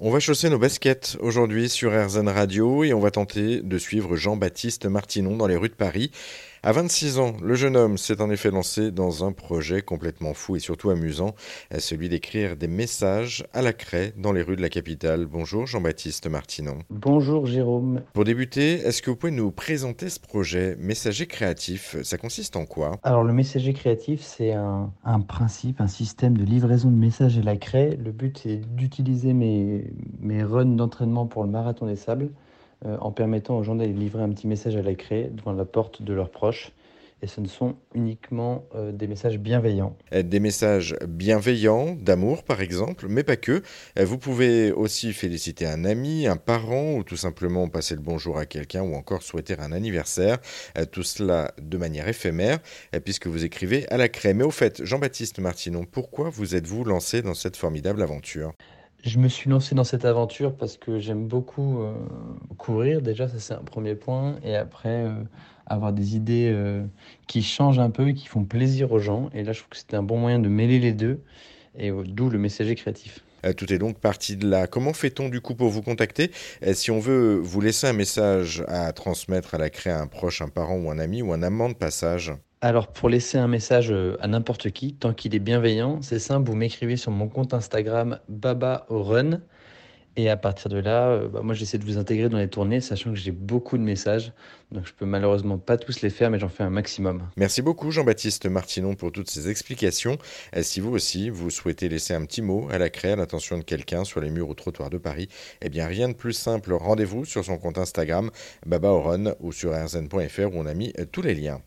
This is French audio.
On va chausser nos baskets aujourd'hui sur RZN Radio et on va tenter de suivre Jean-Baptiste Martinon dans les rues de Paris. À 26 ans, le jeune homme s'est en effet lancé dans un projet complètement fou et surtout amusant, celui d'écrire des messages à la craie dans les rues de la capitale. Bonjour Jean-Baptiste Martinon. Bonjour Jérôme. Pour débuter, est-ce que vous pouvez nous présenter ce projet Messager créatif? Ça consiste en quoi? Alors le messager créatif, c'est un, un, principe, un système de livraison de messages à la craie. Le but c'est d'utiliser mes, mes runs d'entraînement pour le marathon des sables en permettant aux gens d'aller livrer un petit message à la craie devant la porte de leurs proches. Et ce ne sont uniquement euh, des messages bienveillants. Des messages bienveillants, d'amour par exemple, mais pas que. Euh, vous pouvez aussi féliciter un ami, un parent, ou tout simplement passer le bonjour à quelqu'un, ou encore souhaiter un anniversaire. Tout cela de manière éphémère, puisque vous écrivez à la craie. Mais au fait, Jean-Baptiste Martinon, pourquoi vous êtes-vous lancé dans cette formidable aventure? Je me suis lancé dans cette aventure parce que j'aime beaucoup euh, courir, déjà, ça c'est un premier point, et après euh, avoir des idées euh, qui changent un peu et qui font plaisir aux gens. Et là, je trouve que c'était un bon moyen de mêler les deux, et d'où le messager créatif. Tout est donc parti de là. Comment fait-on du coup pour vous contacter? Si on veut vous laisser un message à transmettre à la à un proche, un parent ou un ami ou un amant de passage? Alors, pour laisser un message euh, à n'importe qui, tant qu'il est bienveillant, c'est simple, vous m'écrivez sur mon compte Instagram Baba Run. Et à partir de là, euh, bah, moi j'essaie de vous intégrer dans les tournées, sachant que j'ai beaucoup de messages. Donc je peux malheureusement pas tous les faire, mais j'en fais un maximum. Merci beaucoup Jean-Baptiste Martinon pour toutes ces explications. Et si vous aussi, vous souhaitez laisser un petit mot à la craie à l'attention de quelqu'un sur les murs ou trottoirs de Paris, eh bien rien de plus simple, rendez-vous sur son compte Instagram Baba Run ou sur rzn.fr où on a mis tous les liens.